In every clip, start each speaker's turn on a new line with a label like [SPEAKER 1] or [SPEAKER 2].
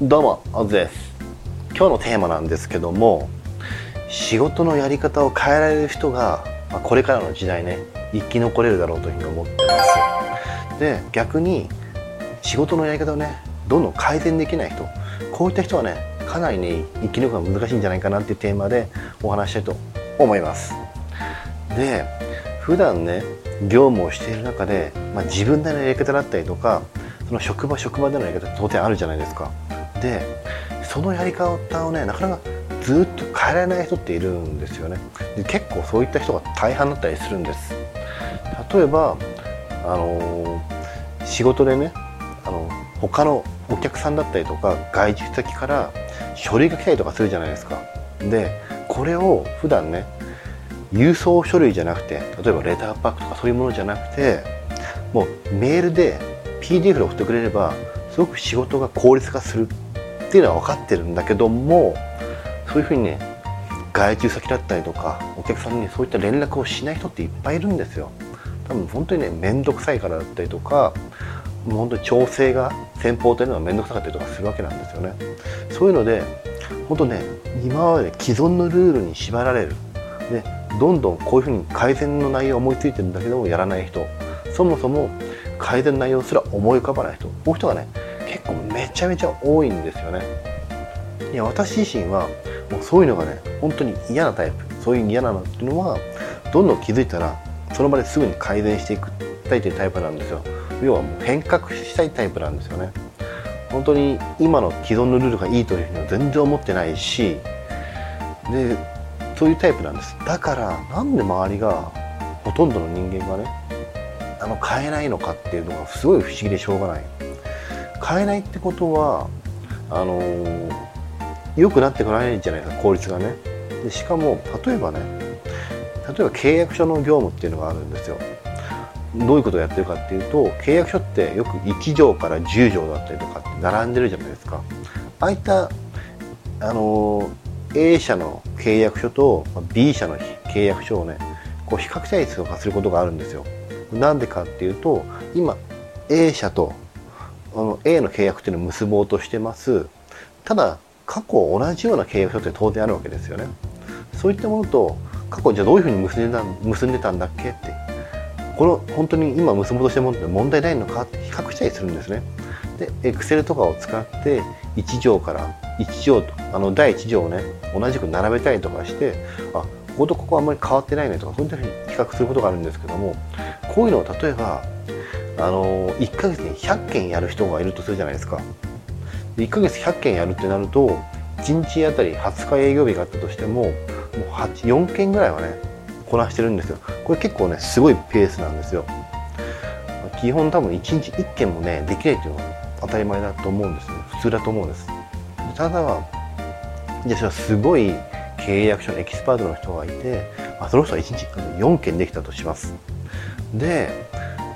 [SPEAKER 1] どうも、オズです。今日のテーマなんですけども、仕事のやり方を変えられる人が、まあ、これからの時代ね、生き残れるだろうというふうに思ってます。で、逆に仕事のやり方をね、どんどん改善できない人、こういった人はね、かなりね、生き抜くのが難しいんじゃないかなっていうテーマでお話したいと思います。で、普段ね、業務をしている中で、まあ、自分なりのやり方だったりとか、その職場職場でのやり方って当然あるじゃないですか。でそのやり方をねなかなかずっと変えられない人っているんですよね。で結構そういった人が大半だったりするんです。例えばあの、仕事でねあの他のお客さんだったりとか外出先から書類が来たりとかするじゃないですか。でこれを普段ね郵送書類じゃなくて例えばレターパックとかそういうものじゃなくてもうメールで PDF で送ってくれればすごく仕事が効率化するっていうのは分かってるんだけどもそういうふうにね外注先だったりとかお客さんにそういった連絡をしない人っていっぱいいるんですよ。多分本当にね面倒くさいからだったりとかもう本当に調整が先方というのは面倒くさかったりとかするわけなんですよね。そういうので本当ね今まで既存のルールに縛られる。でどんどんこういうふうに改善の内容を思いついてるんだけどもやらない人。そもそも改善の内容すら思い浮かばない人。こういう人がね結構めちゃめちゃ多いんですよね。いや私自身はもうそういうのがね本当に嫌なタイプ。そういう嫌なのっていうのはどんどん気づいたらその場ですぐに改善していくたいというタイプなんですよ。要はもう変革したいタイプなんですよね。本当に今の既存のルールがいいというふうには全然思ってないしでそういうタイプなんです。だからなんで周りがほとんどの人間がねあの変えないのかっていうのがすごい不思議でしょうがない。変えないってことはあのー、良くなってこないんじゃないですか効率がね。でしかも例えばね例えば契約書の業務っていうのがあるんですよ。どういうことをやってるかっていうと契約書ってよく1条から10条だったりとかって並んでるじゃないですか。ああいったあのー、A 社の契約書と B 社の契約書をねこう比較対数化することがあるんですよ。なんでかっていうと今 A 社とあの A の契約っていうのを結ぼうとしてます。ただ過去同じような契約書って当然あるわけですよね。そういったものと過去じゃあどういうふうに結んでた結んでたんだっけって。この本当に今結ぼうとしてるものって問題ないのかって比較したりするんですね。で Excel とかを使って1行から1行とあの第1行をね同じく並べたりとかしてあこことここあんまり変わってないねとかそういったふうに比較することがあるんですけどもこういうのを例えばあの1ヶ月に100件やる人がいるとするじゃないですか。1ヶ月100件やるってなると1日あたり20日営業日があったとしてももう4件ぐらいはねこなしてるんですよ。これ結構ねすごいペースなんですよ。基本多分1日1件もねできないっていうのは当たり前だと思うんですね。普通だと思うんです。ただじゃあすごい契約書のエキスパートの人がいて、まあ、その人は1日4件できたとします。で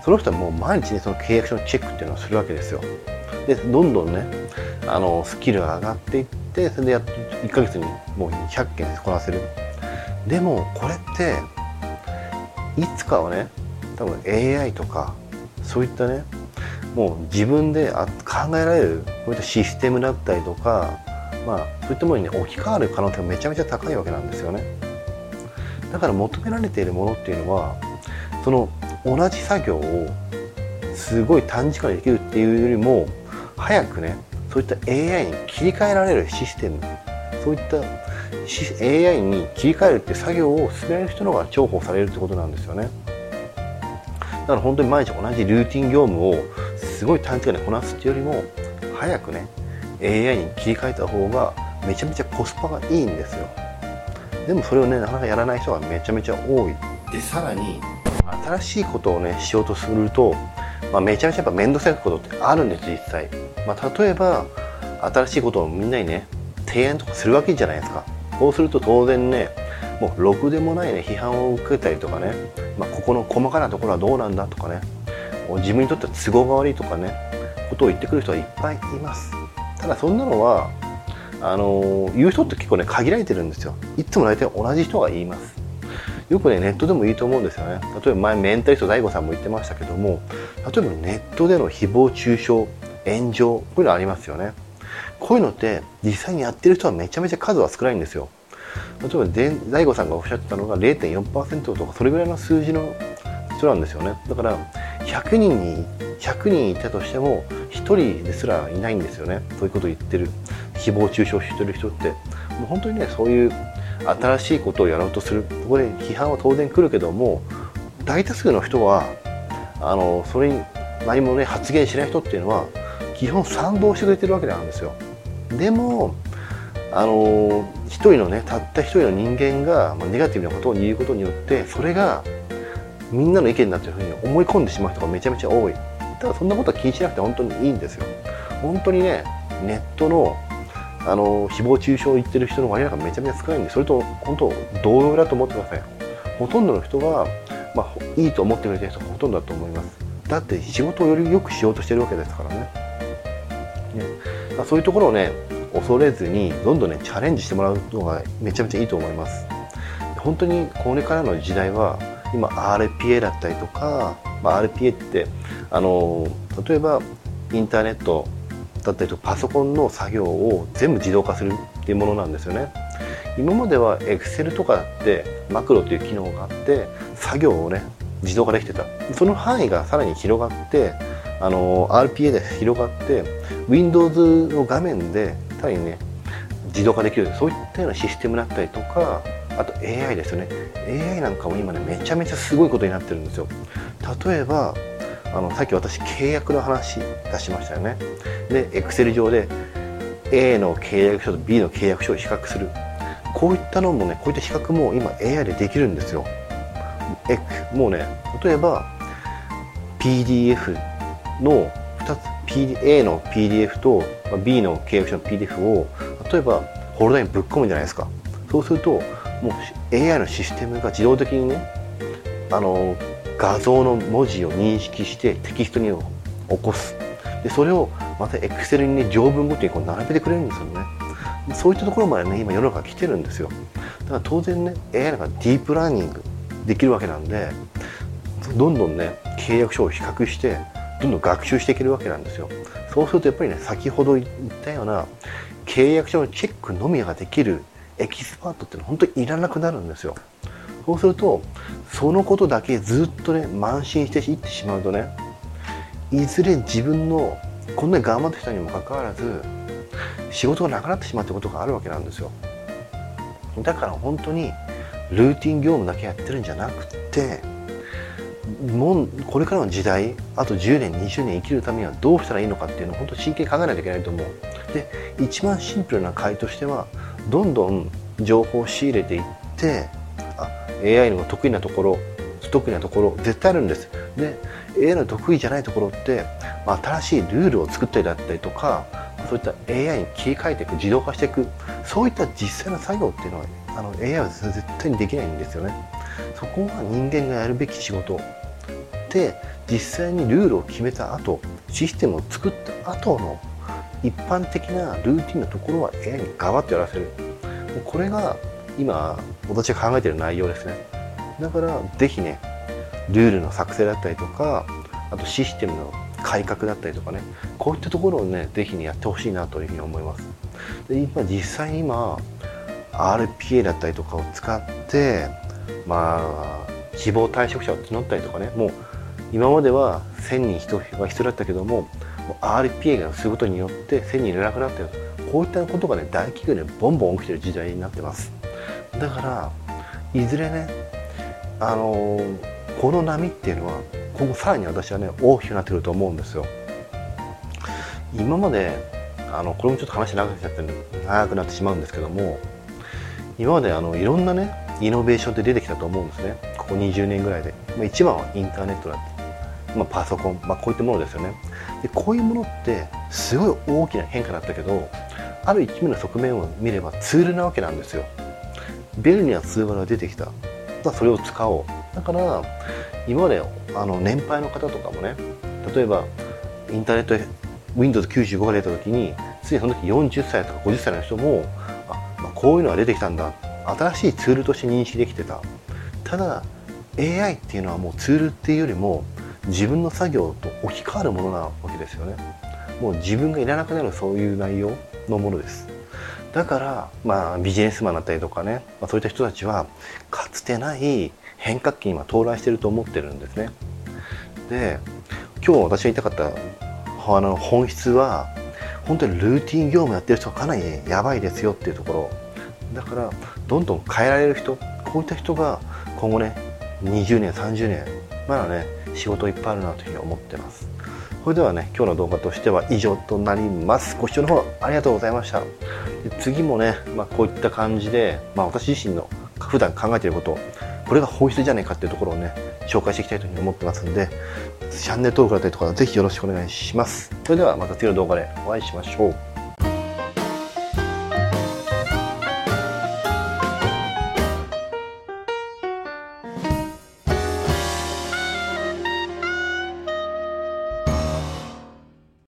[SPEAKER 1] その人はもう毎日ねその契約書のチェックっていうのをするわけですよ。でどんどんねあのスキルが上がっていってそれでやっと1ヶ月にもう100件こなせる。でもこれっていつかはね多分 AI とかそういったねもう自分で考えられるこういったシステムだったりとかまあそういったものに、ね、置き換わる可能性がめちゃめちゃ高いわけなんですよね。だから求められているものっていうのはその同じ作業をすごい短時間でできるっていうよりも早くねそういった AI に切り替えられるシステムそういった AI に切り替えるって作業を進める人の方が重宝されるってことなんですよね。だから本当に毎日同じルーティン業務をすごい短時間でこなすっていうよりも早くね AI に切り替えた方がめちゃめちゃコスパがいいんですよ。でもそれをねなかなかやらない人がめちゃめちゃ多い。でさらに新しいことをねしようとすると、まあ、めちゃめちゃやっぱ面倒くさいことってあるんです実際、まあ、例えば新しいことをみんなにね提案とかするわけじゃないですか。そうすると当然ねもうろくでもないね批判を受けたりとかね、まあ、ここの細かなところはどうなんだとかね自分にとっては都合が悪いとかねことを言ってくる人はいっぱいいます。ただそんなのはあの言う人って結構ね限られてるんですよ。いつも大体同じ人が言います。よくねネットでもいいと思うんですよね。例えば前メンタリスト DAIGO さんも言ってましたけども例えばネットでの誹謗中傷炎上こういうのありますよね。こういうのって実際にやってる人はめちゃめちゃ数は少ないんですよ。例えば大悟さんがおっしゃってたのが0.4%とかそれぐらいの数字の人なんですよね。だから100人に100人いたとしても1人ですらいないんですよね。そういうことを言ってる。誹謗中傷してる人って。もう本当にねそういう新しいことをやろうとする。ここで批判は当然来るけども大多数の人はあのそれに何もね発言しない人っていうのは基本賛同してくれてるわけなんですよ。でもあの一人のねたった一人の人間が、まあ、ネガティブなことを言うことによってそれがみんなの意見だというふうに思い込んでしまう人がめちゃめちゃ多い。ただそんなことは気にしなくて本当にいいんですよ。本当にねネットのあの誹謗中傷を言ってる人の割合がめちゃめちゃ少ないんでそれと本当同様だと思ってくださいほとんどの人は、まあ、いいと思ってくれてる人がほとんどだと思います。だって仕事をより良くしようとしてるわけですからね。ね。そういうところをね恐れずにどんどんねチャレンジしてもらうのがめちゃめちゃいいと思います。本当にこれからの時代は今 RPA だったりとか、まあ、RPA ってあの例えばインターネットだったりとパソコンの作業を全部自動化するっていうものなんですよね。今までは Excel とかってマクロという機能があって作業をね自動化できてた。その範囲がさらに広がってあの RPA で広がって Windows の画面でさらにね自動化できる。そういったようなシステムだったりとかあと AI ですよね。AI なんかも今ねめちゃめちゃすごいことになってるんですよ。例えばあのさっき私契約の話出しましたよね。で Excel 上で A の契約書と B の契約書を比較する。こういったのもねこういった比較も今 AI でできるんですよ。えもうね例えば PDF の2つ PD A の PDF と B の契約書の PDF を例えばホルダーにぶっ込むじゃないですか。そうするともう AI のシステムが自動的にねあの画像の文字を認識してテキストに起こす。でそれをまた Excel にね条文ごとにこう並べてくれるんですよね。そういったところまでね今世の中来てるんですよ。だから当然ね AI なんかディープラーニングできるわけなんでどんどんね契約書を比較してどんどん学習していけるわけなんですよ。そうするとやっぱりね先ほど言ったような契約書のチェックのみができるエキスパートっていうのは本当にいらなくなるんですよ。そうするとそのことだけずっとね邁進していってしまうとねいずれ自分のこんなに頑張ってきたにもかかわらず仕事がなくなってしまうってことがあるわけなんですよ。だから本当にルーティン業務だけやってるんじゃなくてもうこれからの時代あと10年20年生きるためにはどうしたらいいのかっていうのを本当真剣に考えないといけないと思う。で一番シンプルな回としてはどんどん情報を仕入れていって AI の得意なところ不得意なところ絶対あるんです。で AI の得意じゃないところって、まあ、新しいルールを作ったりだったりとかそういった AI に切り替えていく自動化していくそういった実際の作業っていうのはあの AI は絶対にできないんですよね。そこが人間がやるべき仕事。で実際にルールを決めた後システムを作った後の一般的なルーティンのところは AI にガバッとやらせる。これが今私が考えている内容ですね。だから是非ねルールの作成だったりとかあとシステムの改革だったりとかねこういったところをね是非にやってほしいなというふうに思います。で今実際に今 RPA だったりとかを使ってまあ希望退職者を募ったりとかねもう今までは1000人人が必要だったけども RPA がすることによって1000人いらなくなったよこういったことがね大企業でボンボン起きてる時代になってます。だからいずれねあの、この波っていうのは今後さらに私はね大きくなってくると思うんですよ。今まであのこれもちょっと話長くなっちゃって長くなってしまうんですけども今まであのいろんなねイノベーションって出てきたと思うんですね。ここ20年ぐらいで、まあ、一番はインターネットだって、まあ、パソコン、まあ、こういったものですよね。でこういうものってすごい大きな変化だったけどある一面の側面を見ればツールなわけなんですよ。便利なツールが出てきた。それを使おう。だから今まであの年配の方とかもね例えばインターネット Windows95 が出た時についその時40歳とか50歳の人もあ、まあ、こういうのが出てきたんだ。新しいツールとして認識できてた。ただ AI っていうのはもうツールっていうよりも自分の作業と置き換わるものなわけですよね。もう自分がいらなくなるそういう内容のものです。だからまあビジネスマンだったりとかね、まあ、そういった人たちはかつてない変革期に今到来してると思ってるんですね。で今日私が言いたかったあの本質は本当にルーティン業務やってる人はかなりやばいですよっていうところ。だからどんどん変えられる人こういった人が今後ね20年30年まだね仕事いっぱいあるなというふうに思ってます。それではね今日の動画としては以上となります。ご視聴の方ありがとうございました。で次もね、まあ、こういった感じで、まあ、私自身の普段考えていることこれが本質じゃないかっていうところをね紹介していきたいというふうに思ってますんでチャンネル登録だったりとかぜひよろしくお願いします。それではまた次の動画でお会いしましょう。